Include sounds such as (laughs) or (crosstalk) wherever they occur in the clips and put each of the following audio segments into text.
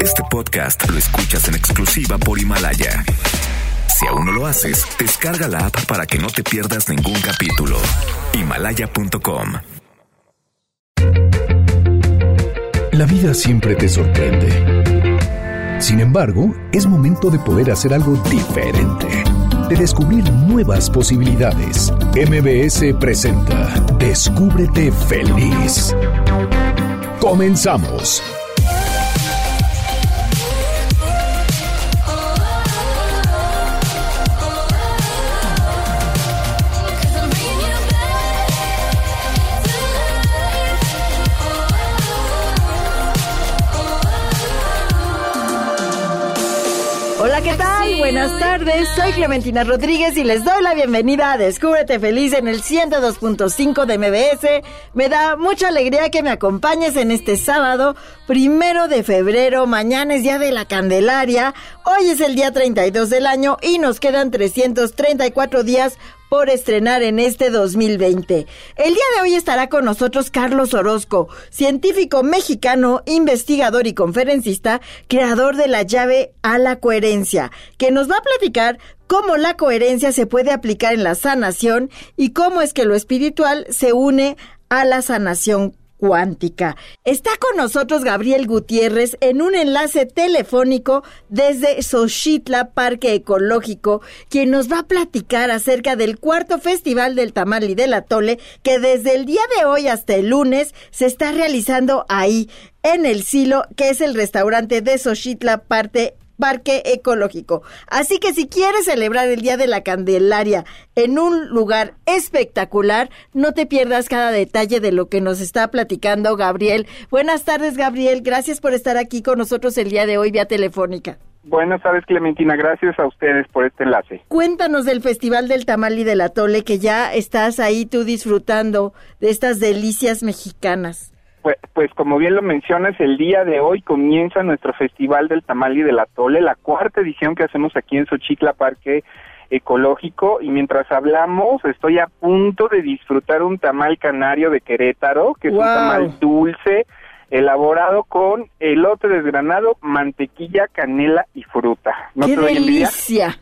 Este podcast lo escuchas en exclusiva por Himalaya. Si aún no lo haces, descarga la app para que no te pierdas ningún capítulo. Himalaya.com. La vida siempre te sorprende. Sin embargo, es momento de poder hacer algo diferente, de descubrir nuevas posibilidades. MBS presenta Descúbrete feliz. Comenzamos. Hola, ¿qué tal? Buenas tardes, soy Clementina Rodríguez y les doy la bienvenida a Descúbrete Feliz en el 102.5 de MBS. Me da mucha alegría que me acompañes en este sábado, primero de febrero, mañana es día de la Candelaria, hoy es el día 32 del año y nos quedan 334 días por estrenar en este 2020. El día de hoy estará con nosotros Carlos Orozco, científico mexicano, investigador y conferencista, creador de la llave a la coherencia, que nos va a platicar cómo la coherencia se puede aplicar en la sanación y cómo es que lo espiritual se une a la sanación cuántica. Está con nosotros Gabriel Gutiérrez en un enlace telefónico desde Xochitla Parque Ecológico, quien nos va a platicar acerca del cuarto Festival del Tamal y del Atole, que desde el día de hoy hasta el lunes se está realizando ahí, en el Silo, que es el restaurante de Xochitla Parque Parque Ecológico. Así que si quieres celebrar el Día de la Candelaria en un lugar espectacular, no te pierdas cada detalle de lo que nos está platicando Gabriel. Buenas tardes, Gabriel. Gracias por estar aquí con nosotros el día de hoy vía telefónica. Buenas tardes, Clementina. Gracias a ustedes por este enlace. Cuéntanos del Festival del Tamal y del Atole, que ya estás ahí tú disfrutando de estas delicias mexicanas. Pues, pues, como bien lo mencionas, el día de hoy comienza nuestro Festival del Tamal y del Atole, la cuarta edición que hacemos aquí en Xochitla Parque Ecológico. Y mientras hablamos, estoy a punto de disfrutar un tamal canario de Querétaro, que es Wow. un tamal dulce, elaborado con elote desgranado, mantequilla, canela y fruta. ¿No ¡Qué te delicia!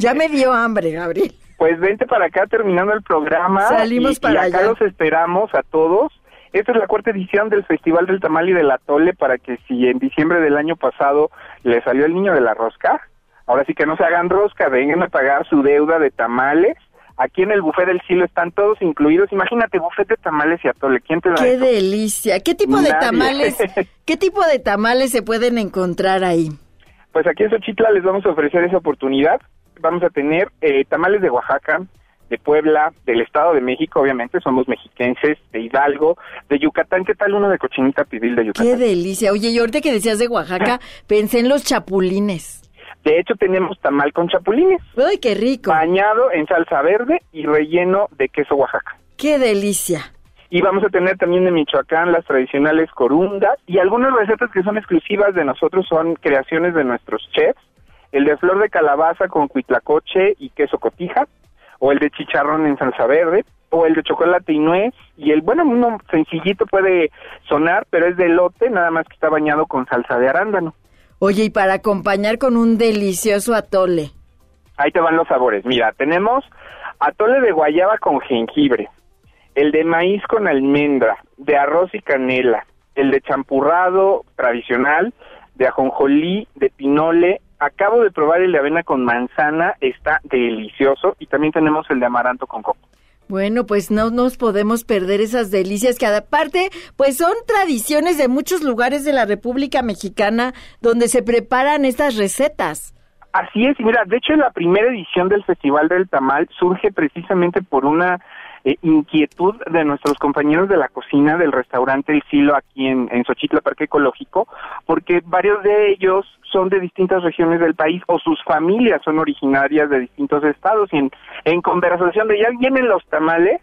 Ya me dio hambre, Gabriel. Pues vente para acá terminando el programa. Salimos y, para y acá allá. los esperamos a todos. Esta es la cuarta edición del Festival del Tamal y del Atole para que si en diciembre del año pasado le salió el niño de la rosca, ahora sí que no se hagan rosca, vengan a pagar su deuda de tamales. Aquí en el buffet del Silo están todos incluidos. Imagínate, buffet de tamales y atole. ¿Quién te da ¡Qué eso? delicia! ¿Qué tipo de tamales, (laughs) qué tipo de tamales se pueden encontrar ahí? Pues aquí en Xochitla les vamos a ofrecer esa oportunidad. Vamos a tener eh, tamales de Oaxaca, de Puebla, del Estado de México, obviamente, somos mexiquenses, de Hidalgo, de Yucatán. ¿Qué tal uno de cochinita pibil de Yucatán? ¡Qué delicia! Oye, y ahorita que decías de Oaxaca, (laughs) pensé en los chapulines. De hecho, tenemos tamal con chapulines, ¡Ay, qué rico! bañado en salsa verde y relleno de queso Oaxaca. ¡Qué delicia! Y vamos a tener también de Michoacán las tradicionales corundas y algunas recetas que son exclusivas de nosotros son creaciones de nuestros chefs. El de flor de calabaza con cuitlacoche y queso cotija, o el de chicharrón en salsa verde, o el de chocolate y nuez. Y el, bueno, uno sencillito puede sonar, pero es de elote, nada más que está bañado con salsa de arándano. Oye, y para acompañar con un delicioso atole. Ahí te van los sabores. Mira, tenemos atole de guayaba con jengibre, el de maíz con almendra, de arroz y canela, el de champurrado tradicional, de ajonjolí, de pinole. Acabo de probar el de avena con manzana, está delicioso. Y también tenemos el de amaranto con coco. Bueno, pues no nos podemos perder esas delicias que aparte, pues son tradiciones de muchos lugares de la República Mexicana donde se preparan estas recetas. Así es, y mira, de hecho la primera edición del Festival del Tamal surge precisamente por una eh, inquietud de nuestros compañeros de la cocina del restaurante El Silo aquí en, en Parque Ecológico, porque varios de ellos son de distintas regiones del país o sus familias son originarias de distintos estados. Y en, en conversación de ya vienen los tamales,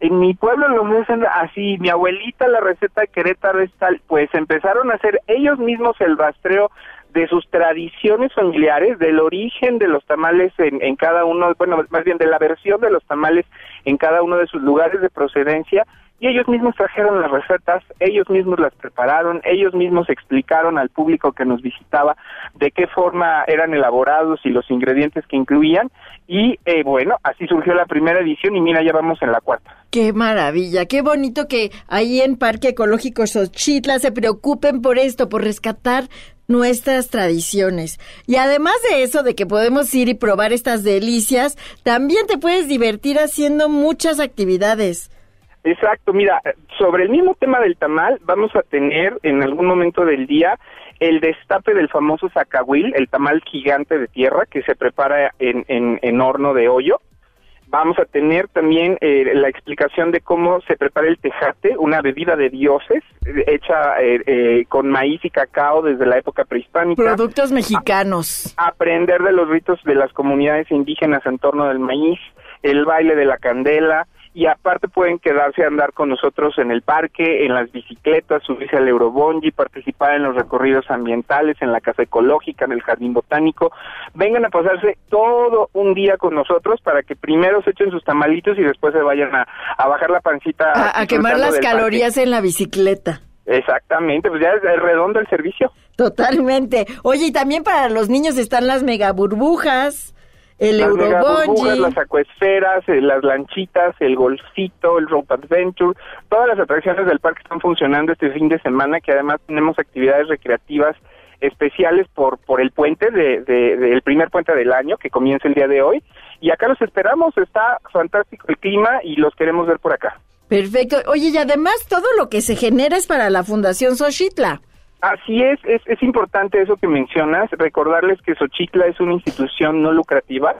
en mi pueblo los hacen así, mi abuelita la receta de Querétaro es tal, pues empezaron a hacer ellos mismos el rastreo de sus tradiciones familiares, del origen de los tamales en, cada uno, bueno, más bien de la versión de los tamales en cada uno de sus lugares de procedencia y ellos mismos trajeron las recetas, ellos mismos las prepararon, ellos mismos explicaron al público que nos visitaba de qué forma eran elaborados y los ingredientes que incluían y eh, bueno, así surgió la primera edición y mira, ya vamos en la cuarta. Qué maravilla, qué bonito que ahí en Parque Ecológico Xochitla se preocupen por esto, por rescatar nuestras tradiciones. Y además de eso, de que podemos ir y probar estas delicias, también te puedes divertir haciendo muchas actividades. Exacto, mira, sobre el mismo tema del tamal, vamos a tener en algún momento del día el destape del famoso zacahuil, el tamal gigante de tierra que se prepara en, en, horno de hoyo. Vamos a tener también eh, la explicación de cómo se prepara el tejate, una bebida de dioses eh, hecha eh, con maíz y cacao desde la época prehispánica. Productos mexicanos. aprender de los ritos de las comunidades indígenas en torno del maíz, el baile de la candela, y aparte pueden quedarse a andar con nosotros en el parque, en las bicicletas, subirse al Eurobongi, participar en los recorridos ambientales, en la casa ecológica, en el jardín botánico. Vengan a pasarse todo un día con nosotros para que primero se echen sus tamalitos y después se vayan a, bajar la pancita. A, quemar las calorías en la bicicleta. Exactamente, pues ya es redondo el servicio. Totalmente. Oye, y también para los niños están las mega burbujas el las las acuesferas, eh, las lanchitas, el golfito, el rope adventure, todas las atracciones del parque están funcionando este fin de semana, que además tenemos actividades recreativas especiales por por el puente de, del primer puente del año que comienza el día de hoy y acá los esperamos, está fantástico el clima y los queremos ver por acá. Perfecto. Oye, y además todo lo que se genera es para la Fundación Xochitla. Así es, es, es importante eso que mencionas, recordarles que Xochitla es una institución no lucrativa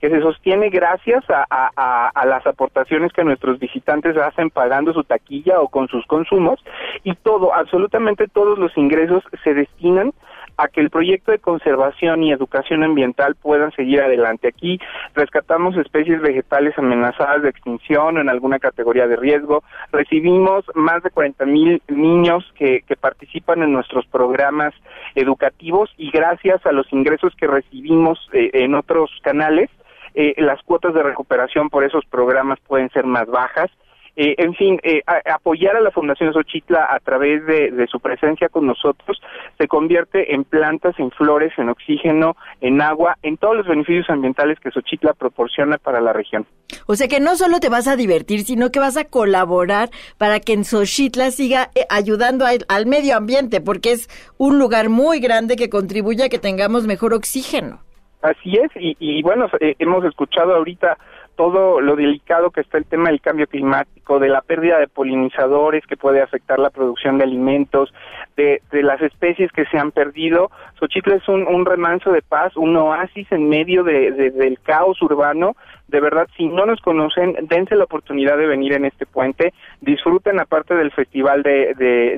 que se sostiene gracias a, a, a, las aportaciones que nuestros visitantes hacen pagando su taquilla o con sus consumos y todo, absolutamente todos los ingresos se destinan a que el proyecto de conservación y educación ambiental puedan seguir adelante. Aquí rescatamos especies vegetales amenazadas de extinción o en alguna categoría de riesgo. Recibimos más de 40 mil niños que, que participan en nuestros programas educativos y gracias a los ingresos que recibimos eh, en otros canales, eh, las cuotas de recuperación por esos programas pueden ser más bajas eh, en fin, eh, apoyar a la Fundación Xochitla a través de, su presencia con nosotros se convierte en plantas, en flores, en oxígeno, en agua, en todos los beneficios ambientales que Xochitla proporciona para la región. O sea que no solo te vas a divertir, sino que vas a colaborar para que en Xochitla siga eh, ayudando al medio ambiente, porque es un lugar muy grande que contribuye a que tengamos mejor oxígeno. Así es, y, y bueno, hemos escuchado ahorita todo lo delicado que está el tema del cambio climático, de la pérdida de polinizadores que puede afectar la producción de alimentos, de, las especies que se han perdido. Xochitl es un, remanso de paz, un oasis en medio de, del caos urbano. De verdad, si no nos conocen, dense la oportunidad de venir en este puente, disfruten aparte del festival de,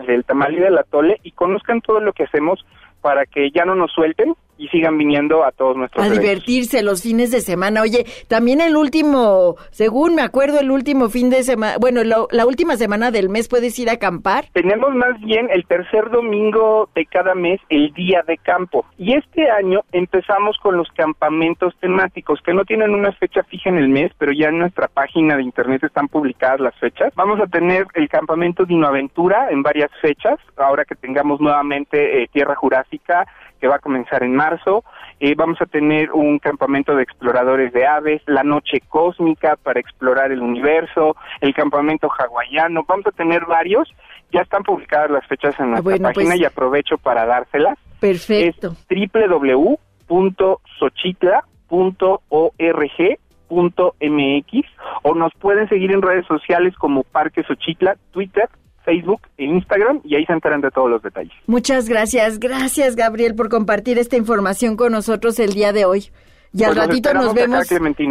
del tamal y del atole y conozcan todo lo que hacemos para que ya no nos suelten y sigan viniendo a todos nuestros a divertirse los fines de semana. Oye, también el último, según me acuerdo, el último fin de semana, bueno, la última semana del mes puedes ir a acampar. Tenemos más bien el tercer domingo de cada mes el día de campo y este año empezamos con los campamentos temáticos que no tienen una fecha fija en el mes, pero ya en nuestra página de internet están publicadas las fechas. Vamos a tener el campamento Dinoaventura en varias fechas, ahora que tengamos nuevamente eh, Tierra Jurásica que va a comenzar en marzo. Eh, vamos a tener un campamento de exploradores de aves, la noche cósmica para explorar el universo, el campamento hawaiano. Vamos a tener varios. Ya están publicadas las fechas en nuestra página pues y aprovecho para dárselas. Perfecto. Es www.sochitla.org.mx o nos pueden seguir en redes sociales como Parque Xochitla, Twitter, Facebook e Instagram y ahí se enteran de todos los detalles. Muchas gracias, gracias Gabriel por compartir esta información con nosotros el día de hoy. Y al pues ratito nos vemos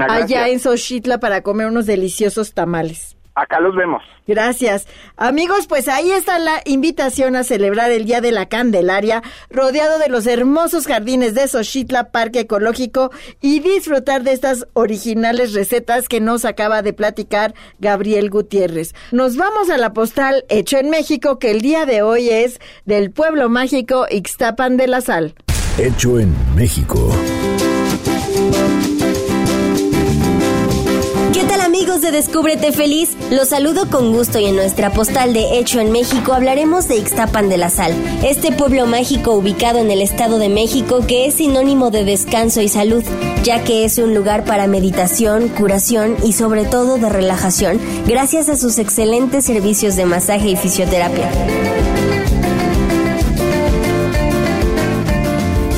allá en Xochitla para comer unos deliciosos tamales. Acá los vemos. Gracias. Amigos, pues ahí está la invitación a celebrar el Día de la Candelaria, rodeado de los hermosos jardines de Xochitla, Parque Ecológico, y disfrutar de estas originales recetas que nos acaba de platicar Gabriel Gutiérrez. Nos vamos a la postal hecho en México, que el día de hoy es del pueblo mágico Ixtapan de la Sal. Hecho en México. ¿Qué tal amigos de Descúbrete Feliz? Los saludo con gusto y en nuestra postal de Hecho en México hablaremos de Ixtapan de la Sal, este pueblo mágico ubicado en el Estado de México que es sinónimo de descanso y salud, ya que es un lugar para meditación, curación y sobre todo de relajación, gracias a sus excelentes servicios de masaje y fisioterapia.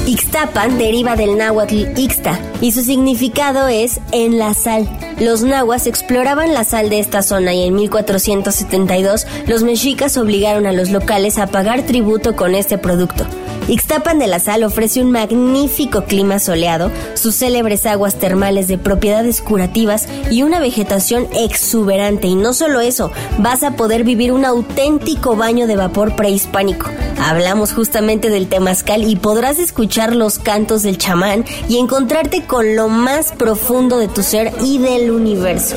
Ixtapan deriva del náhuatl Ixta y su significado es en la sal. Los nahuas exploraban la sal de esta zona y en 1472 los mexicas obligaron a los locales a pagar tributo con este producto. Ixtapan de la Sal ofrece un magnífico clima soleado, sus célebres aguas termales de propiedades curativas y una vegetación exuberante. Y no solo eso, vas a poder vivir un auténtico baño de vapor prehispánico. Hablamos justamente del temazcal y podrás escuchar los cantos del chamán y encontrarte con lo más profundo de tu ser y del universo.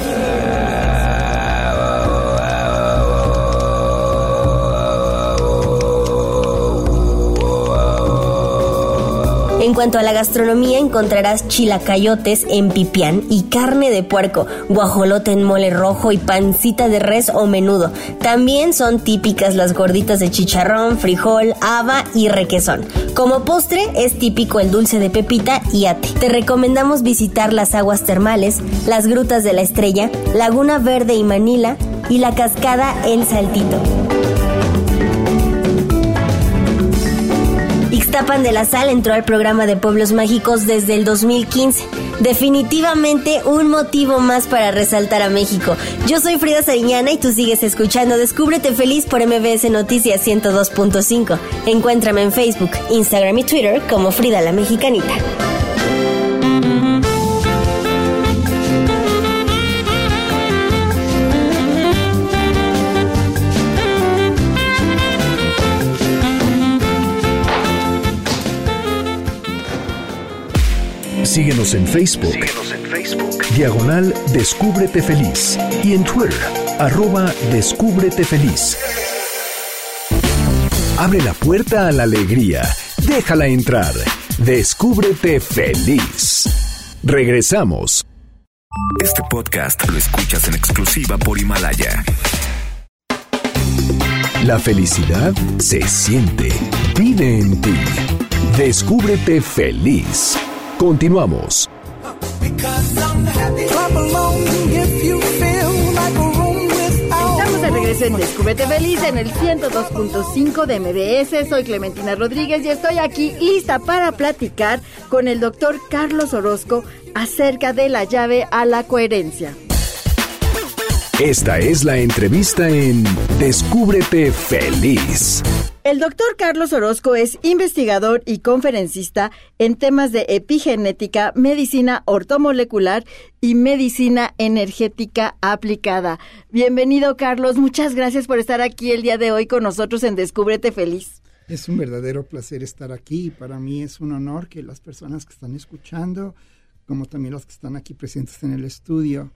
Cuanto a la gastronomía, encontrarás chilacayotes en pipián y carne de puerco, guajolote en mole rojo y pancita de res o menudo. También son típicas las gorditas de chicharrón, frijol, haba y requesón. Como postre es típico el dulce de pepita y ate. Te recomendamos visitar las aguas termales, las grutas de la estrella, Laguna Verde y Manila y la cascada El Saltito. Ixtapan de la Sal entró al programa de Pueblos Mágicos desde el 2015. Definitivamente un motivo más para resaltar a México. Yo soy Frida Sariñana y tú sigues escuchando Descúbrete Feliz por MBS Noticias 102.5. Encuéntrame en Facebook, Instagram y Twitter como Frida la Mexicanita. Síguenos en Facebook. Diagonal Descúbrete Feliz. Y en Twitter, arroba Descúbrete Feliz. Abre la puerta a la alegría. Déjala entrar. Descúbrete feliz. Regresamos. Este podcast lo escuchas en exclusiva por Himalaya. La felicidad se siente. Vive en ti. Descúbrete feliz. Continuamos. Estamos de regreso en Descúbrete Feliz en el 102.5 de MBS. Soy Clementina Rodríguez y estoy aquí lista para platicar con el doctor Carlos Orozco acerca de la llave a la coherencia. Esta es la entrevista en Descúbrete Feliz. El doctor Carlos Orozco es investigador y conferencista en temas de epigenética, medicina ortomolecular y medicina energética aplicada. Bienvenido, Carlos. Muchas gracias por estar aquí el día de hoy con nosotros en Descúbrete Feliz. Es un verdadero placer estar aquí. Para mí es un honor que las personas que están escuchando, como también los que están aquí presentes en el estudio,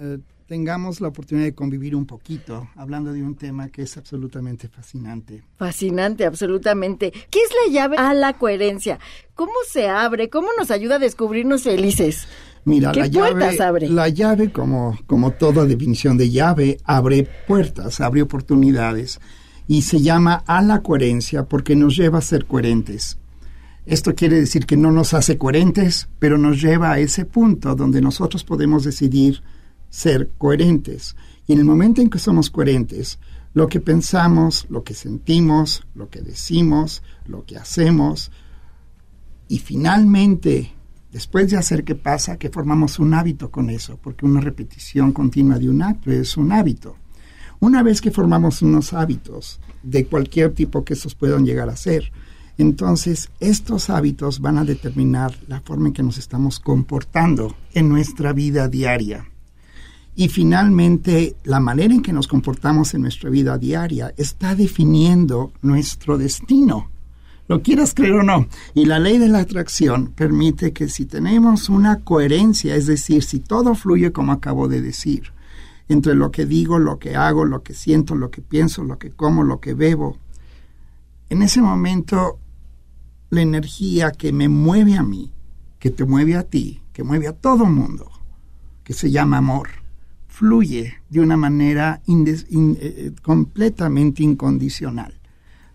eh, tengamos la oportunidad de convivir un poquito, hablando de un tema que es absolutamente fascinante. Fascinante, absolutamente. ¿Qué es la llave a la coherencia? ¿Cómo se abre? ¿Cómo nos ayuda a descubrirnos felices? Mira, ¿Qué la puertas llave, abre? la llave, como, como toda definición de llave, abre puertas, abre oportunidades y se llama a la coherencia porque nos lleva a ser coherentes. Esto quiere decir que no nos hace coherentes, pero nos lleva a ese punto donde nosotros podemos decidir ser coherentes. Y en el momento en que somos coherentes, lo que pensamos, lo que sentimos, lo que decimos, lo que hacemos, y finalmente, después de hacer qué pasa, que formamos un hábito con eso, porque una repetición continua de un acto es un hábito. Una vez que formamos unos hábitos de cualquier tipo que estos puedan llegar a ser, entonces estos hábitos van a determinar la forma en que nos estamos comportando en nuestra vida diaria. Y finalmente, la manera en que nos comportamos en nuestra vida diaria está definiendo nuestro destino. Lo quieras creer o no. Y la ley de la atracción permite que si tenemos una coherencia, es decir, si todo fluye como acabo de decir, entre lo que digo, lo que hago, lo que siento, lo que pienso, lo que como, lo que bebo, en ese momento la energía que me mueve a mí, que te mueve a ti, que mueve a todo mundo, que se llama amor, fluye de una manera eh, completamente incondicional.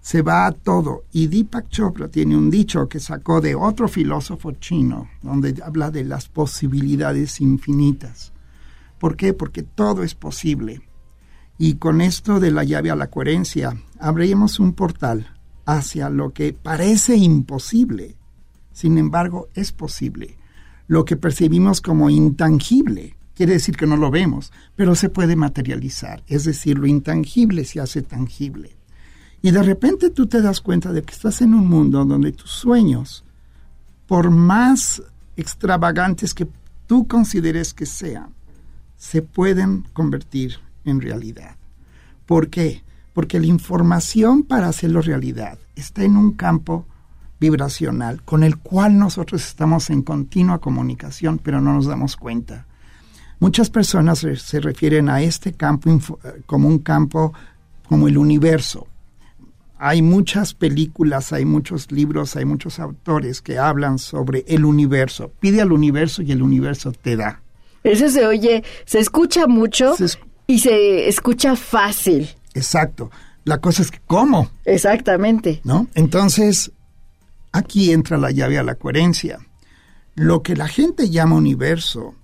Se va a todo. Y Deepak Chopra tiene un dicho que sacó de otro filósofo chino, donde habla de las posibilidades infinitas. ¿Por qué? Porque todo es posible. Y con esto de la llave a la coherencia, abriremos un portal hacia lo que parece imposible. Sin embargo, es posible. Lo que percibimos como intangible quiere decir que no lo vemos, pero se puede materializar. Es decir, lo intangible se hace tangible. Y de repente tú te das cuenta de que estás en un mundo donde tus sueños, por más extravagantes que tú consideres que sean, se pueden convertir en realidad. ¿Por qué? Porque la información para hacerlo realidad está en un campo vibracional con el cual nosotros estamos en continua comunicación, pero no nos damos cuenta. Muchas personas se refieren a este campo eh, como un campo como el universo. Hay muchas películas, hay muchos libros, hay muchos autores que hablan sobre el universo. Pide al universo y el universo te da. Eso se oye, se escucha mucho y se escucha fácil. Exacto. La cosa es que, ¿cómo? Exactamente. ¿No? Entonces, aquí entra la llave a la coherencia. Lo que la gente llama universo,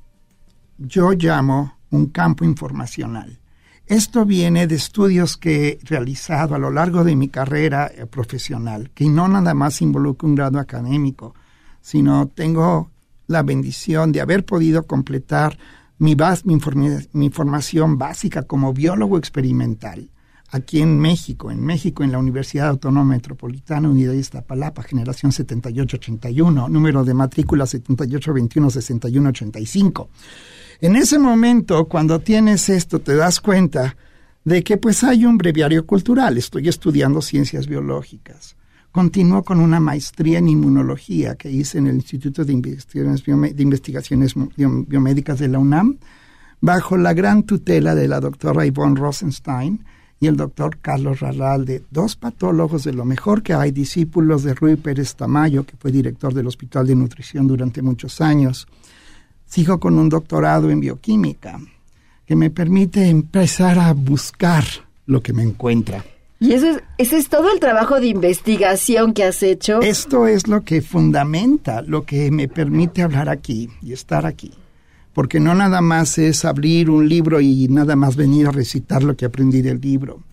yo llamo un campo informacional. Esto viene de estudios que he realizado a lo largo de mi carrera eh, profesional, que no nada más involucra un grado académico, sino tengo la bendición de haber podido completar mi, mi, formación básica como biólogo experimental aquí en México, en México, en la Universidad Autónoma Metropolitana Unidad de Iztapalapa, generación 7881, número de matrícula 7821-6185. En ese momento, cuando tienes esto, te das cuenta de que pues hay un breviario cultural. Estoy estudiando ciencias biológicas. Continúo con una maestría en inmunología que hice en el Instituto de Investigaciones, Biomédicas de la UNAM, bajo la gran tutela de la doctora Yvonne Rosenstein y el doctor Carlos Ralalde, dos patólogos de lo mejor que hay, discípulos de Rui Pérez Tamayo, que fue director del Hospital de Nutrición durante muchos años. Sigo con un doctorado en bioquímica que me permite empezar a buscar lo que me encuentra. Y ese es, ese es todo el trabajo de investigación que has hecho. Esto es lo que fundamenta, lo que me permite hablar aquí y estar aquí. Porque no nada más es abrir un libro y nada más venir a recitar lo que aprendí del libro.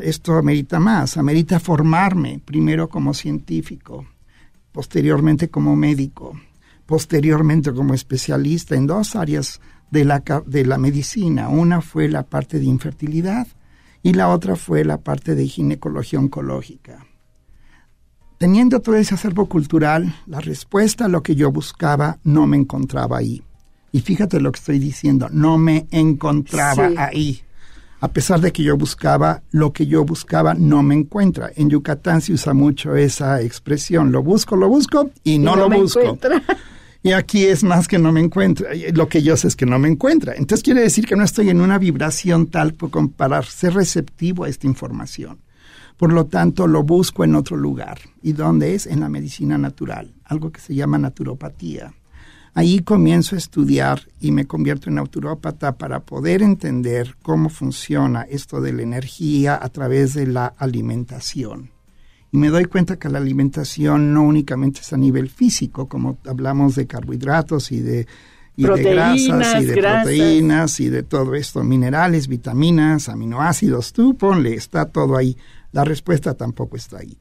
Esto amerita más, amerita formarme, primero como científico, posteriormente como médico, posteriormente como especialista en dos áreas de la, de la medicina. Una fue la parte de infertilidad y la otra fue la parte de ginecología oncológica. Teniendo todo ese acervo cultural, la respuesta a lo que yo buscaba no me encontraba ahí. Y fíjate lo que estoy diciendo, no me encontraba ahí. A pesar de que yo buscaba, lo que yo buscaba no me encuentra. En Yucatán se usa mucho esa expresión, lo busco, lo busco y no, lo busco. Y aquí es más que no me encuentra. Lo que yo sé es que no me encuentra. Entonces quiere decir que no estoy en una vibración tal para ser receptivo a esta información. Por lo tanto, lo busco en otro lugar. ¿Y dónde es? En la medicina natural, algo que se llama naturopatía. Ahí comienzo a estudiar y me convierto en naturópata para poder entender cómo funciona esto de la energía a través de la alimentación y me doy cuenta que la alimentación no únicamente es a nivel físico, como hablamos de carbohidratos y de, grasas y de proteínas y de todo esto, minerales, vitaminas, aminoácidos, tú ponle, está todo ahí. La respuesta tampoco está ahí.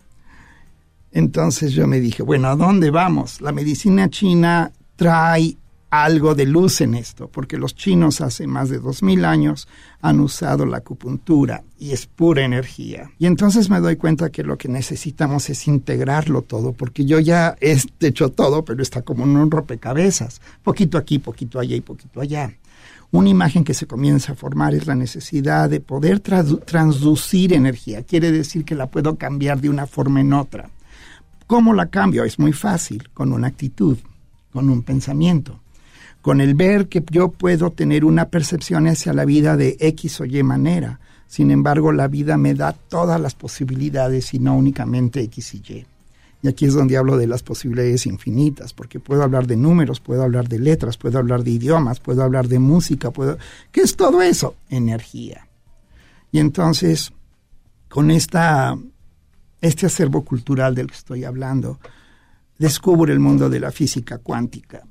Entonces yo me dije, bueno, ¿a dónde vamos? La medicina china trae algo de luz en esto, porque los chinos hace más de dos mil años han usado la acupuntura y es pura energía. Y entonces me doy cuenta que lo que necesitamos es integrarlo todo, porque yo ya he hecho todo, pero está como en un rompecabezas, poquito aquí, poquito allá y poquito allá. Una imagen que se comienza a formar es la necesidad de poder transducir energía. Quiere decir que la puedo cambiar de una forma en otra. ¿Cómo la cambio? Es muy fácil, con una actitud, con un pensamiento con el ver que yo puedo tener una percepción hacia la vida de X o Y manera. Sin embargo, la vida me da todas las posibilidades y no únicamente X y Y. Y aquí es donde hablo de las posibilidades infinitas, porque puedo hablar de números, puedo hablar de letras, puedo hablar de idiomas, puedo hablar de música, puedo... ¿Qué es todo eso? Energía. Y entonces, con esta, este acervo cultural del que estoy hablando, descubro el mundo de la física cuántica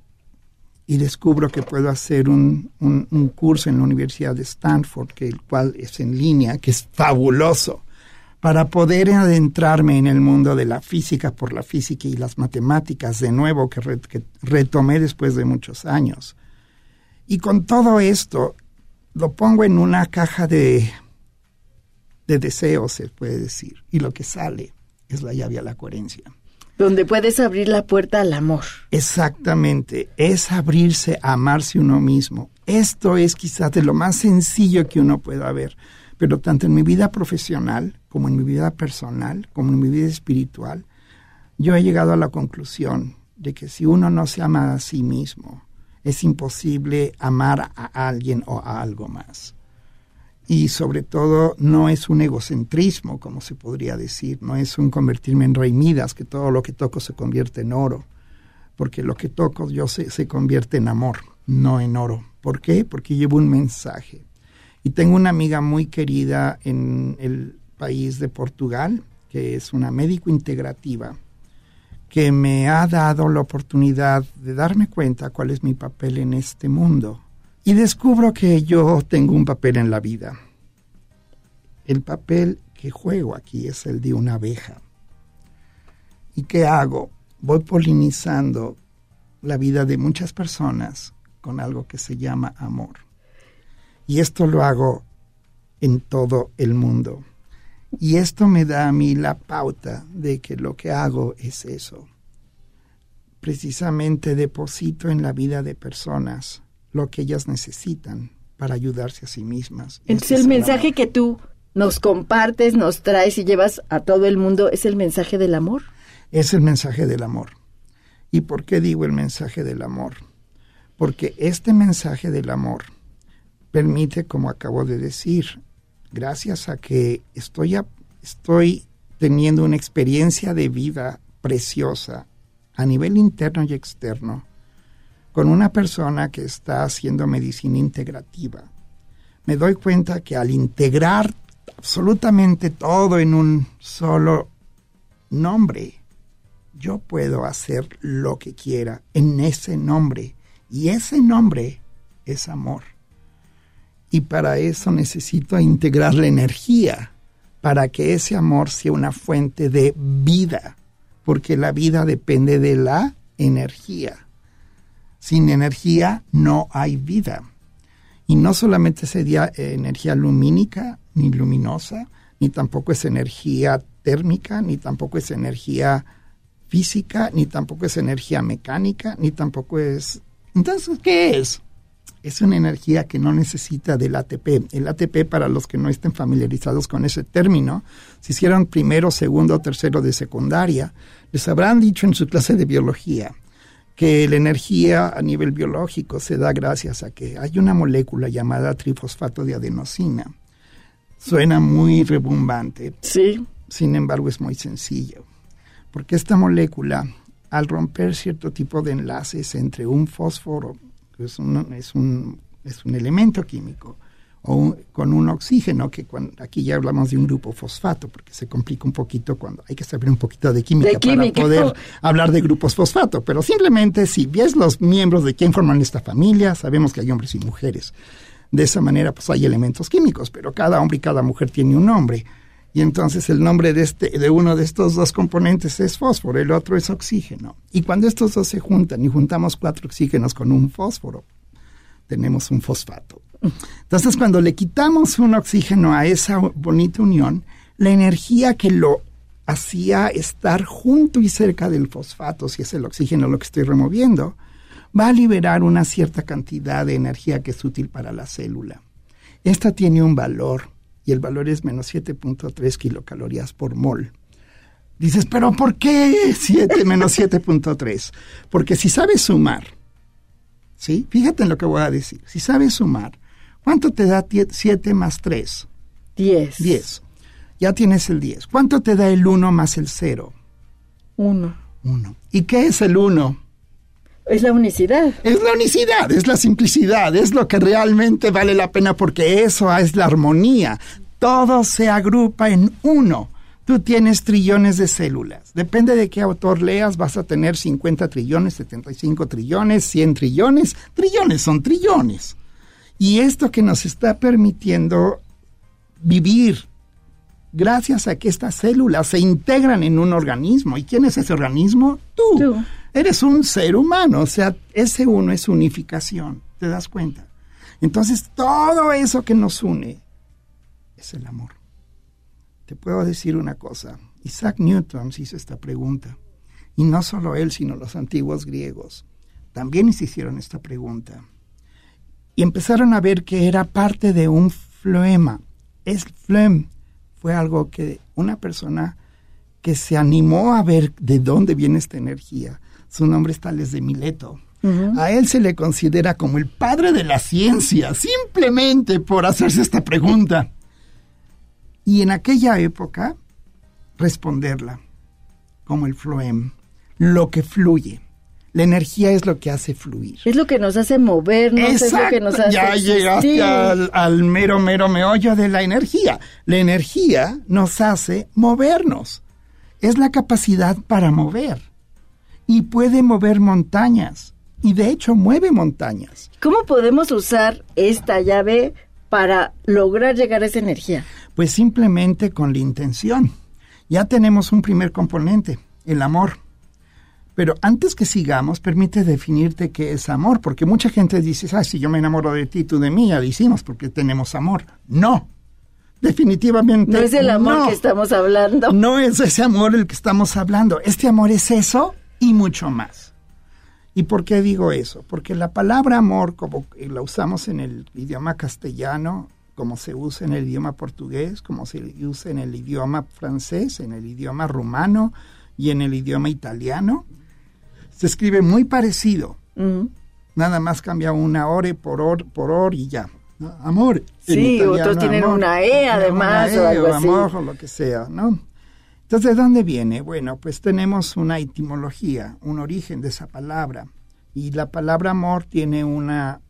y descubro que puedo hacer un, un, curso en la Universidad de Stanford, que el cual es en línea, que es fabuloso, para poder adentrarme en el mundo de la física por la física y las matemáticas de nuevo que, que retomé después de muchos años. Y con todo esto lo pongo en una caja de, de deseos, se puede decir, y lo que sale es la llave a la coherencia. Donde puedes abrir la puerta al amor. Exactamente, es abrirse a amarse uno mismo. Esto es quizás de lo más sencillo que uno pueda ver, pero tanto en mi vida profesional como en mi vida personal, como en mi vida espiritual, yo he llegado a la conclusión de que si uno no se ama a sí mismo, es imposible amar a alguien o a algo más y sobre todo no es un egocentrismo, como se podría decir, no es un convertirme en rey Midas, que todo lo que toco se convierte en oro, porque lo que toco yo se, se convierte en amor, no en oro. ¿Por qué? Porque llevo un mensaje. Y tengo una amiga muy querida en el país de Portugal, que es una médico integrativa, que me ha dado la oportunidad de darme cuenta cuál es mi papel en este mundo y descubro que yo tengo un papel en la vida. El papel que juego aquí es el de una abeja. ¿Y qué hago? Voy polinizando la vida de muchas personas con algo que se llama amor. Y esto lo hago en todo el mundo. Y esto me da a mí la pauta de que lo que hago es eso. Precisamente deposito en la vida de personas lo que ellas necesitan para ayudarse a sí mismas. Entonces el mensaje que tú nos compartes, nos traes y llevas a todo el mundo es el mensaje del amor. Es el mensaje del amor. ¿Y por qué digo el mensaje del amor? Porque este mensaje del amor permite, como acabo de decir, gracias a que estoy, estoy teniendo una experiencia de vida preciosa a nivel interno y externo, con una persona que está haciendo medicina integrativa, me doy cuenta que al integrar absolutamente todo en un solo nombre, yo puedo hacer lo que quiera en ese nombre. Y ese nombre es amor. Y para eso necesito integrar la energía, para que ese amor sea una fuente de vida, porque la vida depende de la energía. Sin energía no hay vida. Y no solamente sería energía lumínica ni luminosa, ni tampoco es energía térmica, ni tampoco es energía física, ni tampoco es energía mecánica, ni tampoco es... Entonces, ¿qué es? Es una energía que no necesita del ATP. El ATP, para los que no estén familiarizados con ese término, si hicieron primero, segundo tercero de secundaria, les habrán dicho en su clase de biología que la energía a nivel biológico se da gracias a que hay una molécula llamada trifosfato de adenosina. Suena muy rebumbante. Sí. Sin embargo, es muy sencillo. Porque esta molécula, al romper cierto tipo de enlaces entre un fósforo, que es un, es un, es un elemento químico, o con un oxígeno, que aquí ya hablamos de un grupo fosfato, porque se complica un poquito cuando hay que saber un poquito de química, para poder hablar de grupos fosfato, pero simplemente si ves los miembros de quién forman esta familia, sabemos que hay hombres y mujeres. De esa manera, pues hay elementos químicos, pero cada hombre y cada mujer tiene un nombre. Y entonces el nombre de, este, de uno de estos dos componentes es fósforo, el otro es oxígeno. Y cuando estos dos se juntan y juntamos cuatro oxígenos con un fósforo, tenemos un fosfato. Entonces, cuando le quitamos un oxígeno a esa bonita unión, la energía que lo hacía estar junto y cerca del fosfato, si es el oxígeno lo que estoy removiendo, va a liberar una cierta cantidad de energía que es útil para la célula. Esta tiene un valor y el valor es menos 7.3 kilocalorías por mol. Dices, pero ¿por qué 7 menos 7.3? Porque si sabes sumar, ¿sí? Fíjate en lo que voy a decir. Si sabes sumar, ¿cuánto te da 7 más 3? 10. 10. Ya tienes el 10. ¿Cuánto te da el 1 más el 0? Uno. Uno. ¿Y qué es el uno? Es la unicidad. Es la unicidad, es la simplicidad, es lo que realmente vale la pena porque eso es la armonía. Todo se agrupa en uno. Tú tienes trillones de células. Depende de qué autor leas, vas a tener 50 trillones, 75 trillones, 100 trillones. Trillones son trillones. Y esto que nos está permitiendo vivir gracias a que estas células se integran en un organismo. ¿Y quién es ese organismo? Tú. Tú. Eres un ser humano, o sea, ese uno es unificación, ¿te das cuenta? Entonces, todo eso que nos une es el amor. Te puedo decir una cosa, Isaac Newton se hizo esta pregunta, y no solo él, sino los antiguos griegos, también se hicieron esta pregunta, y empezaron a ver que era parte de un floema. Es phloem fue algo que una persona que se animó a ver de dónde viene esta energía, su nombre es Tales de Mileto. A él se le considera como el padre de la ciencia, simplemente por hacerse esta pregunta. Y en aquella época, responderla como el floem, lo que fluye. La energía es lo que hace fluir. Es lo que nos hace movernos, es lo que nos hace ya llegaste al, al mero, mero meollo de la energía. La energía nos hace movernos. Es la capacidad para mover. Y puede mover montañas. Y de hecho mueve montañas. ¿Cómo podemos usar esta llave para lograr llegar a esa energía? Pues simplemente con la intención. Ya tenemos un primer componente, el amor. Pero antes que sigamos, permite definirte qué es amor, porque mucha gente dice, ah, si yo me enamoro de ti, tú de mí, ya lo hicimos porque tenemos amor. No, definitivamente. No es el amor no. que estamos hablando. No es ese amor el que estamos hablando. Este amor es eso y mucho más. ¿Y por qué digo eso? Porque la palabra amor, como la usamos en el idioma castellano, como se usa en el idioma portugués, como se usa en el idioma francés, en el idioma rumano y en el idioma italiano, se escribe muy parecido. Mm. Nada más cambia una ore por or por or y ya. ¿no? Amor. en Sí, italiano, otros tienen amor. una E además, Una o E, así. amor o lo que sea, ¿no? Entonces, ¿de dónde viene? Bueno, pues tenemos una etimología, un origen de esa palabra. Y la palabra amor tiene una,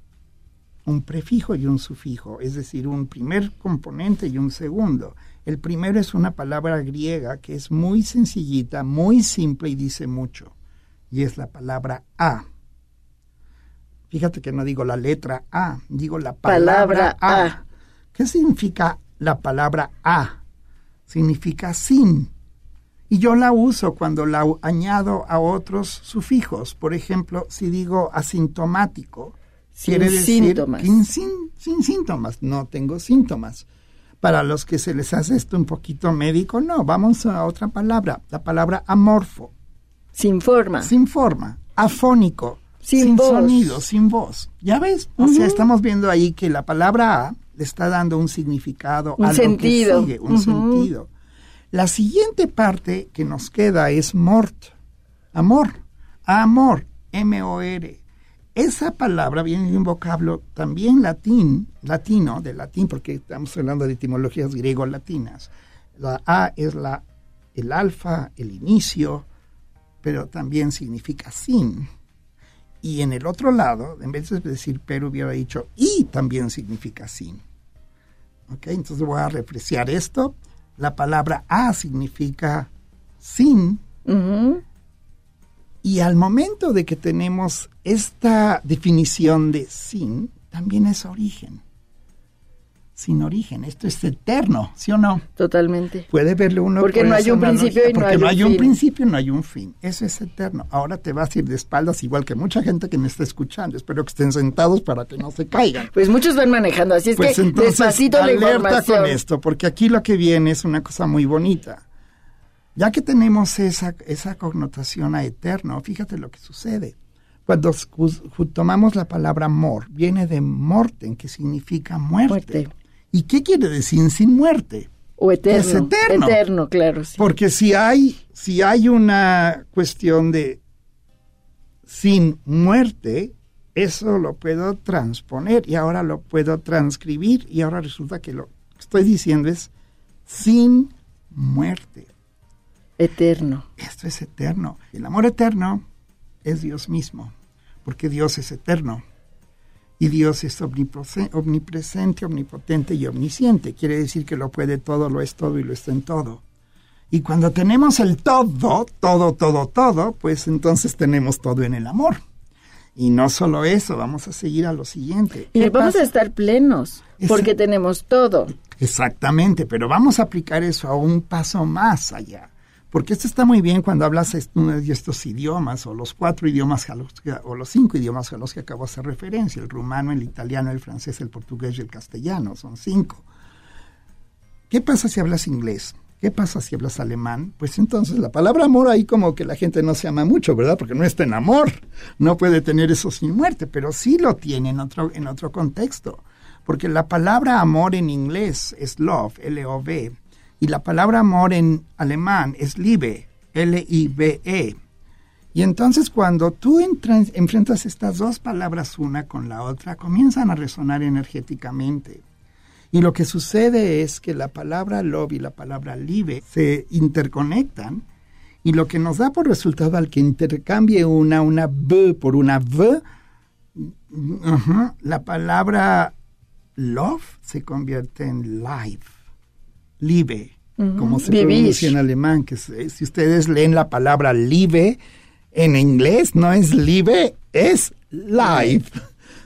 un prefijo y un sufijo, es decir, un primer componente y un segundo. El primero es una palabra griega que es muy sencillita, muy simple y dice mucho. Y es la palabra a. Fíjate que no digo la letra A, digo la palabra, Palabra A. a. ¿Qué significa la palabra a? Significa sin. Y yo la uso cuando la añado a otros sufijos. Por ejemplo, si digo asintomático, Sin quiere decir síntomas. que sin, sin síntomas. No tengo síntomas. Para los que se les hace esto un poquito médico, no, vamos a otra palabra, la palabra amorfo, Sin forma. sin forma, afónico, Sin voz. sonido, sin voz. ¿Ya ves? O sea, estamos viendo ahí que la palabra a le está dando un significado, Un a lo que sentido. sigue, un Ujú. sentido. La siguiente parte que nos queda es mort, amor, amor, M-O-R. Esa palabra viene de un vocablo también latín, latino, de latín, porque estamos hablando de etimologías griego-latinas. La A es la, el alfa, el inicio, pero también significa sin. Y en el otro lado, en vez de decir pero, hubiera dicho y también significa sin. ¿Ok? Entonces voy a refrescar esto. La palabra a significa sin. Y al momento de que tenemos esta definición de sin, también es origen. Sin origen. Esto es eterno, ¿sí o no? Totalmente. Puede verlo uno Porque por no hay un principio y no porque hay no un hay un fin. principio, no hay un fin. Eso es eterno. Ahora te vas a ir de espaldas igual que mucha gente que me está escuchando. Espero que estén sentados para que no se caigan. Pues muchos van manejando, así es Pues que entonces, despacito la información. con esto, porque aquí lo que viene es una cosa muy bonita. Ya que tenemos esa, esa connotación a eterno, fíjate lo que sucede. Cuando tomamos la palabra mor, viene de morten, que significa muerte. Muerte. ¿Y qué quiere decir sin muerte? O eterno. Es eterno. Eterno, claro, sí. Porque si hay, si hay una cuestión de sin muerte, eso lo puedo transponer y ahora lo puedo transcribir y ahora resulta que lo que estoy diciendo es sin muerte. Eterno. Esto es eterno. El amor eterno es Dios mismo, porque Dios es eterno. Y Dios es omnipresente, omnipotente y omnisciente. Quiere decir que lo puede todo, lo es todo y lo está en todo. Y cuando tenemos el todo, todo, todo, todo, pues entonces tenemos todo en el amor. Y no solo eso, vamos a seguir a lo siguiente. Y vamos a estar plenos, porque tenemos todo. Exactamente, pero vamos a aplicar eso a un paso más allá. Porque esto está muy bien cuando hablas uno de estos idiomas, o los cuatro idiomas, o los cinco idiomas a los que acabo de hacer referencia, el rumano, el italiano, el francés, el portugués y el castellano, son cinco. ¿Qué pasa si hablas inglés? ¿Qué pasa si hablas alemán? Pues entonces la palabra amor ahí como que la gente no se ama mucho, ¿verdad? Porque no está en amor, no puede tener eso sin muerte, pero sí lo tiene en otro, en otro contexto. Porque la palabra amor en inglés es love, L-O-V, y la palabra amor en alemán es Liebe, L-I-B-E. Y entonces cuando tú enfrentas estas dos palabras una con la otra, comienzan a resonar energéticamente. Y lo que sucede es que la palabra love y la palabra live se interconectan y lo que nos da por resultado al que intercambie una, una B por una V, la palabra love se convierte en life, live, como se pronuncia en alemán, que si ustedes leen la palabra live en inglés, no es live, es (laughs) life,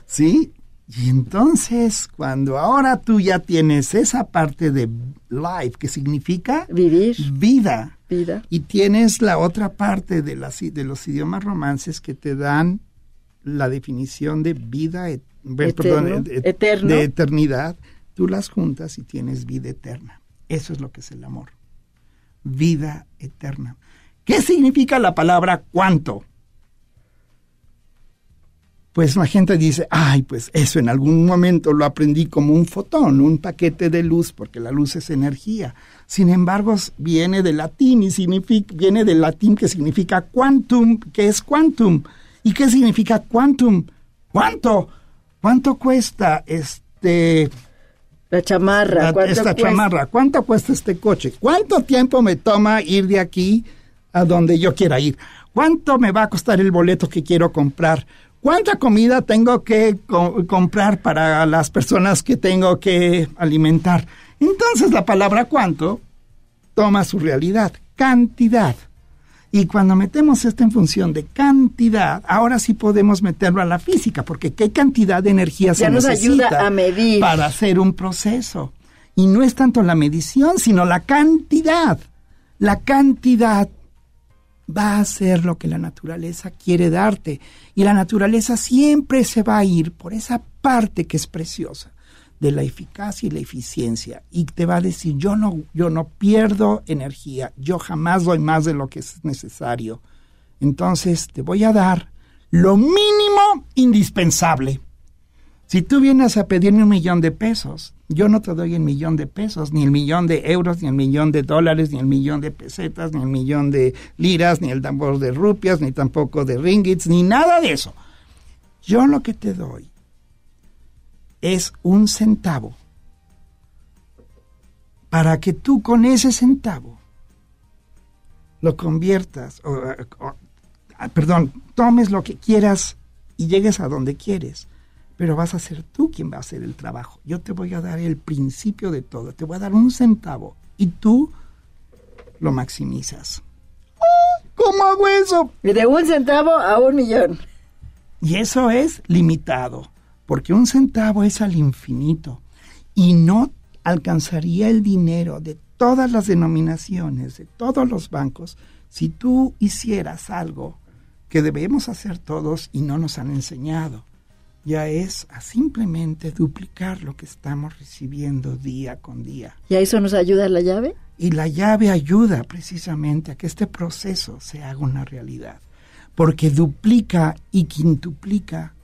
¿sí? Y entonces, cuando ahora tú ya tienes esa parte de life, que significa vivir, vida, vida, y tienes la otra parte de, las, de los idiomas romances que te dan la definición de vida de eternidad, tú las juntas y tienes vida eterna. Eso es lo que es el amor. Vida eterna. ¿Qué significa la palabra cuánto? pues la gente dice, ay, pues eso en algún momento lo aprendí como un fotón, un paquete de luz, porque la luz es energía. Sin embargo, viene del latín y significa, viene del latín que significa quantum, que es quantum. ¿Y qué significa quantum? ¿Cuánto? ¿Cuánto cuesta este la chamarra? esta chamarra? ¿Cuánto cuesta este coche? ¿Cuánto tiempo me toma ir de aquí a donde yo quiera ir? ¿Cuánto me va a costar el boleto que quiero comprar? ¿Cuánta comida tengo que comprar para las personas que tengo que alimentar? Entonces la palabra cuánto toma su realidad, cantidad. Y cuando metemos esto en función de cantidad, ahora sí podemos meterlo a la física, porque qué cantidad de energía se nos necesita a medir. para hacer un proceso. Y no es tanto la medición, sino la cantidad. La cantidad va a ser lo que la naturaleza quiere darte. Y la naturaleza siempre se va a ir por esa parte que es preciosa de la eficacia y la eficiencia y te va a decir yo no yo no pierdo energía, yo jamás doy más de lo que es necesario. Entonces te voy a dar lo mínimo indispensable. Si tú vienes a pedirme un millón de pesos, yo no te doy el millón de pesos, ni el millón de euros, ni el millón de dólares, ni el millón de pesetas, ni el millón de liras, ni el tambor de rupias, ni tampoco de ringgits, ni nada de eso. Yo lo que te doy es un centavo para que tú con ese centavo lo conviertas, o, perdón, tomes lo que quieras y llegues a donde quieres pero vas a ser tú quien va a hacer el trabajo. Yo te voy a dar el principio de todo, te voy a dar un centavo y tú lo maximizas. ¿Cómo hago eso? De un centavo a un millón. Y eso es limitado, porque un centavo es al infinito y no alcanzaría el dinero de todas las denominaciones, de todos los bancos, si tú hicieras algo que debemos hacer todos y no nos han enseñado ya es a simplemente duplicar lo que estamos recibiendo día con día. ¿Y a eso nos ayuda la llave? Y la llave ayuda precisamente a que este proceso se haga una realidad, porque duplica y quintuplica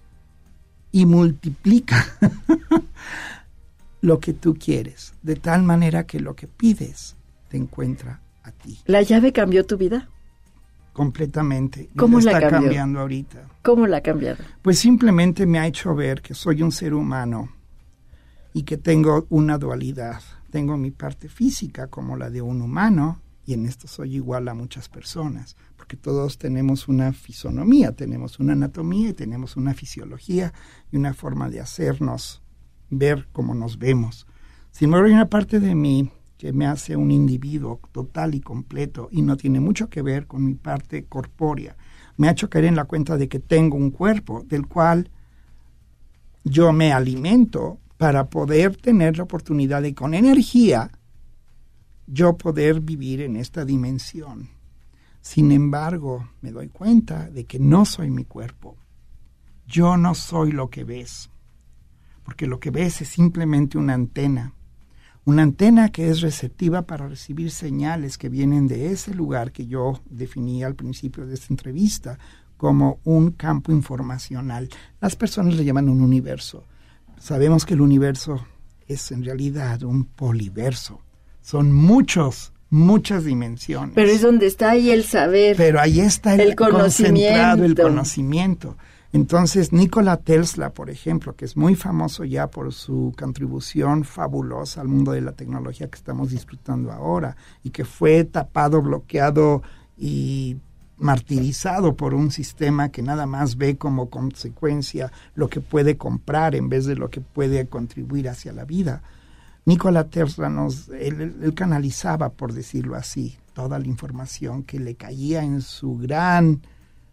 y multiplica (laughs) lo que tú quieres, de tal manera que lo que pides te encuentra a ti. ¿La llave cambió tu vida? completamente. ¿Cómo la está cambiando ahorita. ¿Cómo la ha cambiado? Pues simplemente me ha hecho ver que soy un ser humano y que tengo una dualidad. Tengo mi parte física como la de un humano y en esto soy igual a muchas personas, porque todos tenemos una fisonomía, tenemos una anatomía y tenemos una fisiología y una forma de hacernos ver cómo nos vemos. Sin embargo, hay una parte de mí que me hace un individuo total y completo y no tiene mucho que ver con mi parte corpórea. Me ha hecho caer en la cuenta de que tengo un cuerpo del cual yo me alimento para poder tener la oportunidad de con energía yo poder vivir en esta dimensión. Sin embargo, me doy cuenta de que no soy mi cuerpo. Yo no soy lo que ves, porque lo que ves es simplemente una antena una antena que es receptiva para recibir señales que vienen de ese lugar que yo definí al principio de esta entrevista como un campo informacional. Las personas le llaman un universo. Sabemos que el universo es en realidad un poliverso. Son muchos, muchas dimensiones. Pero es donde está ahí el saber. Pero ahí está el, concentrado, el conocimiento. Entonces, Nikola Tesla, por ejemplo, que es muy famoso ya por su contribución fabulosa al mundo de la tecnología que estamos disfrutando ahora y que fue tapado, bloqueado y martirizado por un sistema que nada más ve como consecuencia lo que puede comprar en vez de lo que puede contribuir hacia la vida. Nikola Tesla nos, él canalizaba, por decirlo así, toda la información que le caía en su gran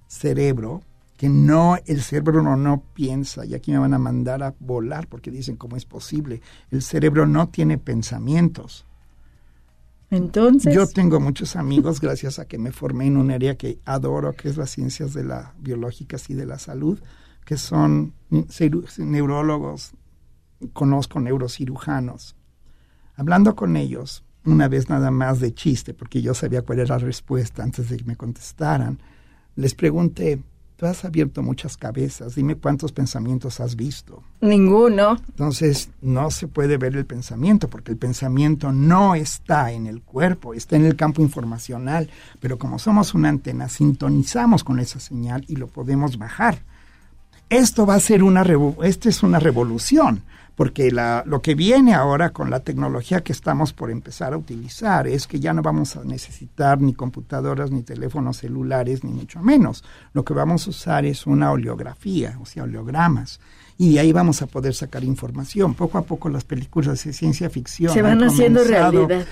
cerebro que no, el cerebro no, no piensa, y aquí me van a mandar a volar porque dicen cómo es posible. El cerebro no tiene pensamientos. Entonces. Yo tengo muchos amigos gracias a que me formé en un área que adoro, que es las ciencias de la biológicas y de la salud, que son neurólogos, conozco neurocirujanos. Hablando con ellos, una vez nada más de chiste, porque yo sabía cuál era la respuesta antes de que me contestaran, les pregunté, has abierto muchas cabezas, dime cuántos pensamientos has visto. Ninguno. Entonces, no se puede ver el pensamiento, porque el pensamiento no está en el cuerpo, está en el campo informacional, pero como somos una antena, sintonizamos con esa señal y lo podemos bajar. Esto va a ser una, esta es una revolución porque la, lo que viene ahora con la tecnología que estamos por empezar a utilizar es que ya no vamos a necesitar ni computadoras, ni teléfonos celulares, ni mucho menos. Lo que vamos a usar es una oleografía, o sea, oleogramas. Y de ahí vamos a poder sacar información. Poco a poco las películas de ciencia ficción se van haciendo realidad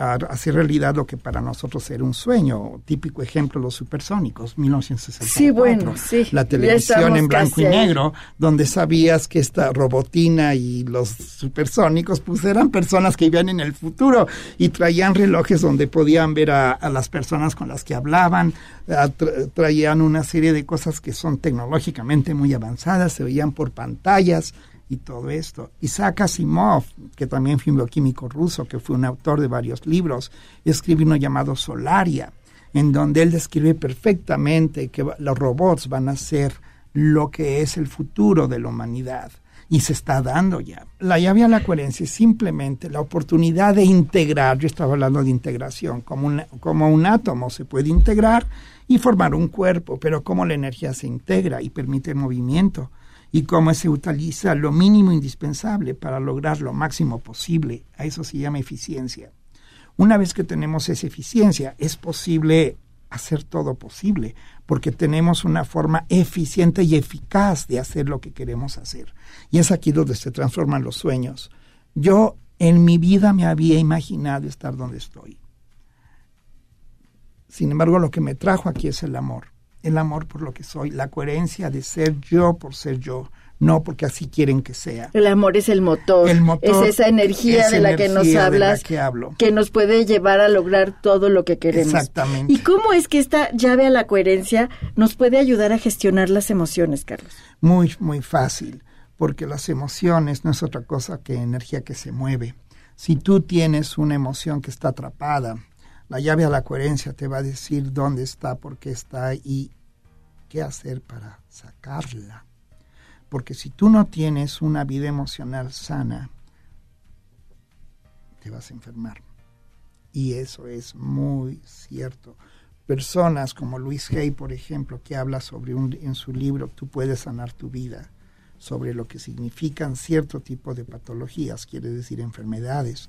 a hacer realidad lo que para nosotros era un sueño. Típico ejemplo, los supersónicos, 1964. Sí, bueno, sí. La televisión en blanco y negro, donde sabías que esta robotina y los supersónicos, pues eran personas que vivían en el futuro y traían relojes donde podían ver a, las personas con las que hablaban, traían una serie de cosas que son tecnológicamente muy avanzadas, se veían por pantallas y todo esto. Isaac Asimov, que también fue un bioquímico ruso, que fue un autor de varios libros, escribe uno llamado Solaria, en donde él describe perfectamente que los robots van a ser lo que es el futuro de la humanidad. Y se está dando ya. La llave a la coherencia es simplemente la oportunidad de integrar, yo estaba hablando de integración, como como un átomo se puede integrar y formar un cuerpo, pero cómo la energía se integra y permite movimiento y cómo se utiliza lo mínimo indispensable para lograr lo máximo posible. A eso se llama eficiencia. Una vez que tenemos esa eficiencia, es posible hacer todo posible, porque tenemos una forma eficiente y eficaz de hacer lo que queremos hacer. Y es aquí donde se transforman los sueños. Yo en mi vida me había imaginado estar donde estoy. Sin embargo, lo que me trajo aquí es el amor el amor por lo que soy, la coherencia de ser yo por ser yo, no porque así quieren que sea. El amor es el motor, el motor es esa energía de la que nos hablas, que, hablo. que nos puede llevar a lograr todo lo que queremos. Exactamente. ¿Y cómo es que esta llave a la coherencia nos puede ayudar a gestionar las emociones, Carlos? Muy, muy fácil, porque las emociones no es otra cosa que energía que se mueve. Si tú tienes una emoción que está atrapada, la llave a la coherencia te va a decir dónde está, por qué está y qué hacer para sacarla. Porque si tú no tienes una vida emocional sana, te vas a enfermar. Y eso es muy cierto. Personas como Luis Hay, por ejemplo, que habla sobre un, en su libro Tú puedes sanar tu vida, sobre lo que significan cierto tipo de patologías, quiere decir enfermedades,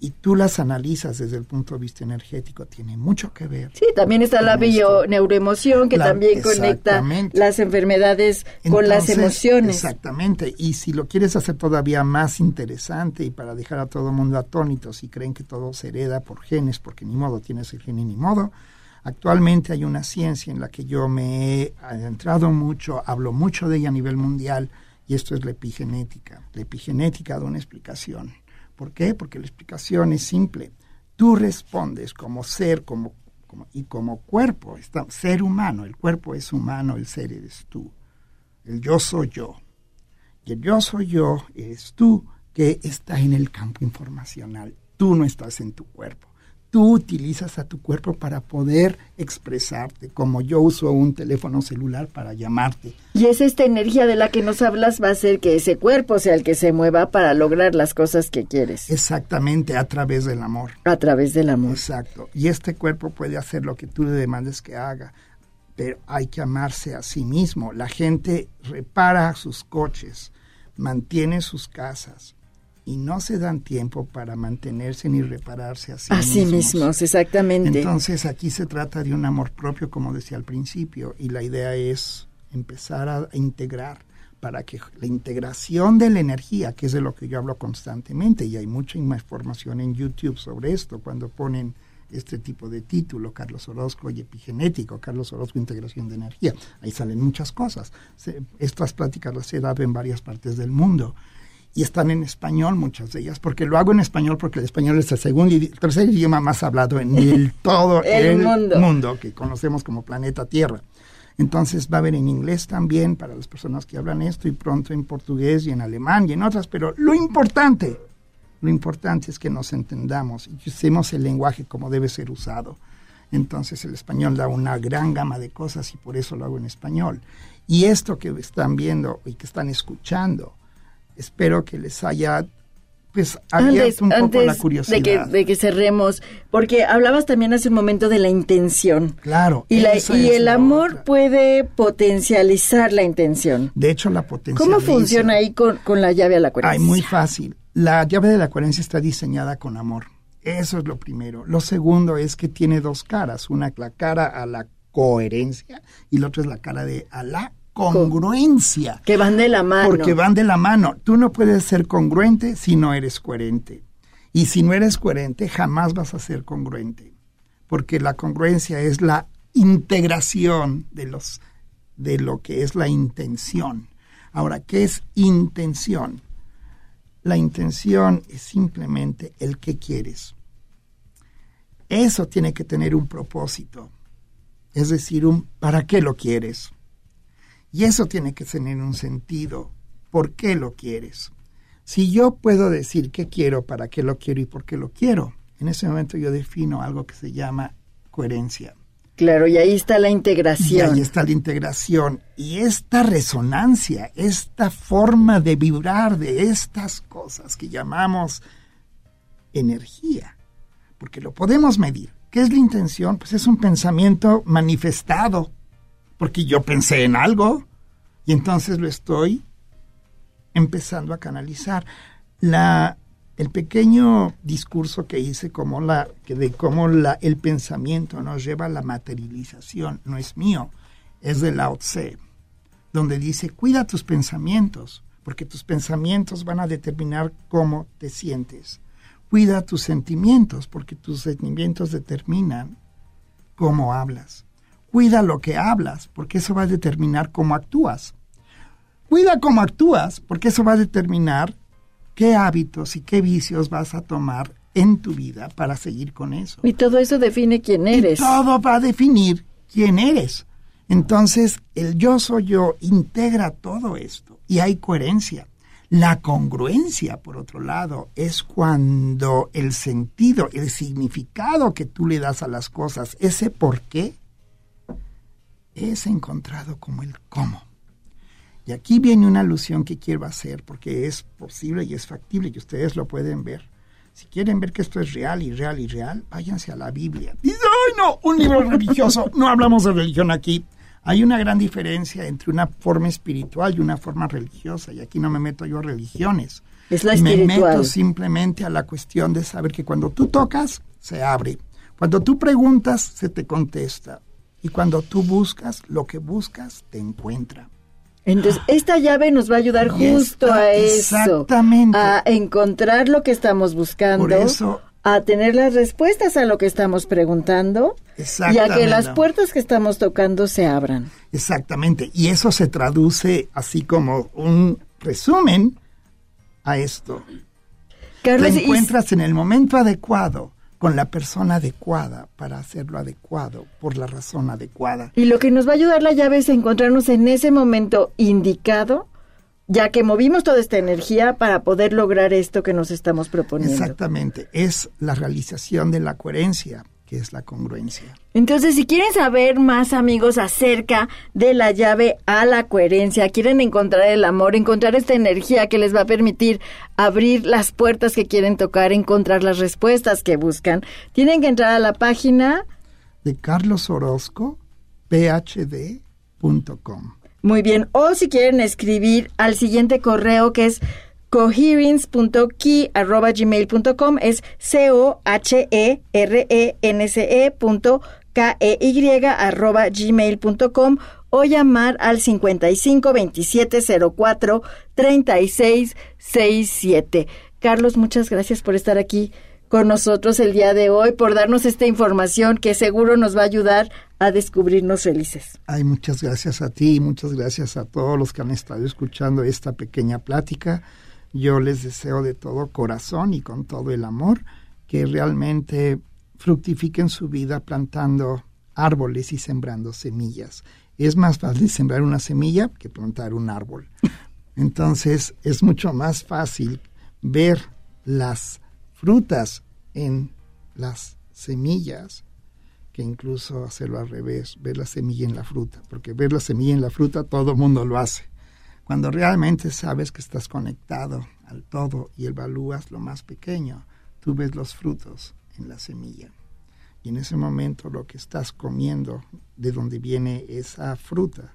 y tú las analizas desde el punto de vista energético, tiene mucho que ver. Sí, también está la bio-neuroemoción que también conecta las enfermedades con las emociones. Exactamente, y si lo quieres hacer todavía más interesante y para dejar a todo el mundo atónito, si creen que todo se hereda por genes, porque ni modo tienes el gen y ni modo, actualmente hay una ciencia en la que yo me he adentrado mucho, hablo mucho de ella a nivel mundial, y esto es la epigenética. La epigenética da una explicación ¿Por qué? Porque la explicación es simple. Tú respondes como ser como, y como cuerpo, ser humano, el cuerpo es humano, el ser eres tú. El yo soy yo. Y el yo soy yo eres tú que está en el campo informacional. Tú no estás en tu cuerpo tú utilizas a tu cuerpo para poder expresarte, como yo uso un teléfono celular para llamarte. Y es esta energía de la que nos hablas va a hacer que ese cuerpo sea el que se mueva para lograr las cosas que quieres. Exactamente, a través del amor. A través del amor. Exacto. Y este cuerpo puede hacer lo que tú le demandes que haga, pero hay que amarse a sí mismo. La gente repara sus coches, mantiene sus casas, y no se dan tiempo para mantenerse ni repararse a sí, a sí mismos. exactamente. Entonces aquí se trata de un amor propio, como decía al principio, y la idea es empezar a, integrar para que la integración de la energía, que es de lo que yo hablo constantemente, y hay mucha información en YouTube sobre esto, cuando ponen este tipo de título, Carlos Orozco y epigenético, Carlos Orozco, integración de energía. Ahí salen muchas cosas. estas pláticas las he dado en varias partes del mundo y están en español muchas de ellas, porque lo hago en español porque el español es el segundo y tercer idioma más hablado en (laughs) el, todo el, mundo. que conocemos como planeta Tierra. Entonces va a haber en inglés también para las personas que hablan esto y pronto en portugués y en alemán y en otras, pero lo importante, lo importante es que nos entendamos y usemos el lenguaje como debe ser usado. Entonces el español da una gran gama de cosas y por eso lo hago en español. Y esto que están viendo y que están escuchando, espero que les haya pues abierto un poco la curiosidad. De que, de que cerremos, porque hablabas también hace un momento de la intención. Claro. Y, y el amor puede potencializar la intención. De hecho, la potencializa. ¿Cómo funciona ahí con, con la llave a la coherencia? Ay, muy fácil. La llave de la coherencia está diseñada con amor. Eso es lo primero. Lo segundo es que tiene dos caras. Una la cara a la coherencia y la otra es la cara de a la congruencia. Que van de la mano. Porque van de la mano. Tú no puedes ser congruente si no eres coherente. Y si no eres coherente, jamás vas a ser congruente. Porque la congruencia es la integración de, los, de lo que es la intención. Ahora, ¿qué es intención? La intención es simplemente el que quieres. Eso tiene que tener un propósito. Es decir, un ¿para qué lo quieres? Y eso tiene que tener un sentido. ¿Por qué lo quieres? Si yo puedo decir qué quiero, para qué lo quiero y por qué lo quiero, en ese momento yo defino algo que se llama coherencia. Claro, y ahí está la integración. Y ahí está la integración. Y esta resonancia, esta forma de vibrar de estas cosas que llamamos energía, porque lo podemos medir. ¿Qué es la intención? Pues es un pensamiento manifestado porque yo pensé en algo y entonces lo estoy empezando a canalizar. La, el pequeño discurso que hice como la, de cómo la, el pensamiento nos lleva a la materialización no es mío, es de Lao Tse, donde dice, cuida tus pensamientos, porque tus pensamientos van a determinar cómo te sientes. Cuida tus sentimientos, porque tus sentimientos determinan cómo hablas. Cuida lo que hablas, porque eso va a determinar cómo actúas. Cuida cómo actúas, porque eso va a determinar qué hábitos y qué vicios vas a tomar en tu vida para seguir con eso. Y todo eso define quién eres. todo va a definir quién eres. Entonces, el yo soy yo integra todo esto y hay coherencia. La congruencia, por otro lado, es cuando el sentido, el significado que tú le das a las cosas, ese por qué, es encontrado como el cómo. Y aquí viene una alusión que quiero hacer porque es posible y es factible y ustedes lo pueden ver. Si quieren ver que esto es real y real y real, váyanse a la Biblia. Dice, ¡ay no! Un libro religioso. No hablamos de religión aquí. Hay una gran diferencia entre una forma espiritual y una forma religiosa. Y aquí no me meto yo a religiones. Es lo Me meto simplemente a la cuestión de saber que cuando tú tocas, se abre. Cuando tú preguntas, se te contesta. Y cuando tú buscas, lo que buscas te encuentra. Entonces, esta llave nos va a ayudar Y justo a eso. exactamente. A encontrar lo que estamos buscando. Por eso- A tener las respuestas a lo que estamos preguntando. Y a que las puertas que estamos tocando se abran. Exactamente. Y eso se traduce así como un resumen a esto. Carlos, Te y- encuentras en el momento adecuado con la persona adecuada para hacerlo adecuado por la razón adecuada. Y lo que nos va a ayudar la llave es encontrarnos en ese momento indicado, ya que movimos toda esta energía para poder lograr esto que nos estamos proponiendo. Exactamente. Es la realización de la coherencia, que es la congruencia. Entonces, si quieren saber más, amigos, acerca de la llave a la coherencia, quieren encontrar el amor, encontrar esta energía que les va a permitir abrir las puertas que quieren tocar, encontrar las respuestas que buscan, tienen que entrar a la página De Carlos Orozco, phd.com. Muy bien. O si quieren escribir al siguiente correo que es coherence.key.gmail.com es c o h e r e e punto e arroba gmail.com o llamar al 55 27 04 36 67. Carlos, muchas gracias por estar aquí con nosotros el día de hoy, por darnos esta información que seguro nos va a ayudar a descubrirnos felices. Ay, muchas gracias a ti muchas gracias a todos los que han estado escuchando esta pequeña plática. Yo les deseo de todo corazón y con todo el amor que realmente fructifiquen su vida plantando árboles y sembrando semillas. Es más fácil sembrar una semilla que plantar un árbol. (laughs) Entonces es mucho más fácil ver las frutas en las semillas que incluso hacerlo al revés, ver la semilla en la fruta, porque ver la semilla en la fruta todo el mundo lo hace. Cuando realmente sabes que estás conectado al todo y evalúas lo más pequeño, tú ves los frutos en la semilla. Y en ese momento lo que estás comiendo, de donde viene esa fruta,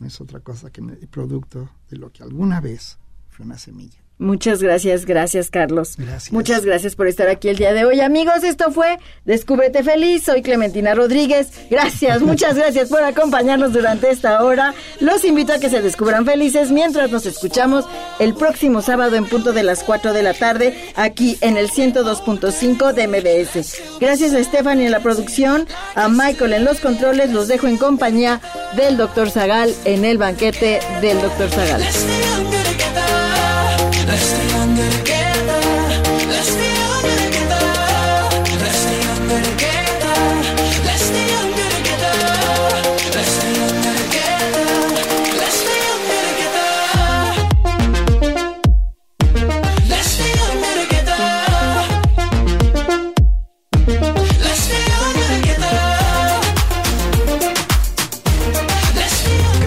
no es otra cosa que el producto de lo que alguna vez fue una semilla. Muchas gracias, gracias Carlos. Gracias. Muchas gracias por estar aquí el día de hoy. Amigos, esto fue Descúbrete Feliz. Soy Clementina Rodríguez. Gracias, (laughs) muchas gracias por acompañarnos durante esta hora. Los invito a que se descubran felices mientras nos escuchamos el próximo sábado en punto de las 4 de la tarde aquí en el 102.5 de MBS. Gracias a Stephanie en la producción, a Michael en los controles. Los dejo en compañía del Dr. Zagal en el banquete del Dr. Zagal.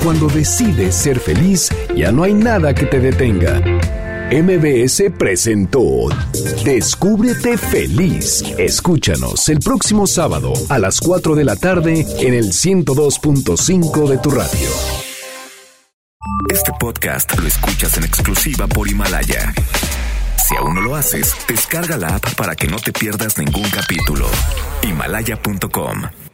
Cuando decides ser feliz, ya no hay nada que te detenga. MBS presentó Descúbrete feliz. Escúchanos el próximo sábado a las 4 de la tarde en el 102.5 de tu radio. Este podcast lo escuchas en exclusiva por Himalaya. Si aún no lo haces, descarga la app para que no te pierdas ningún capítulo. Himalaya.com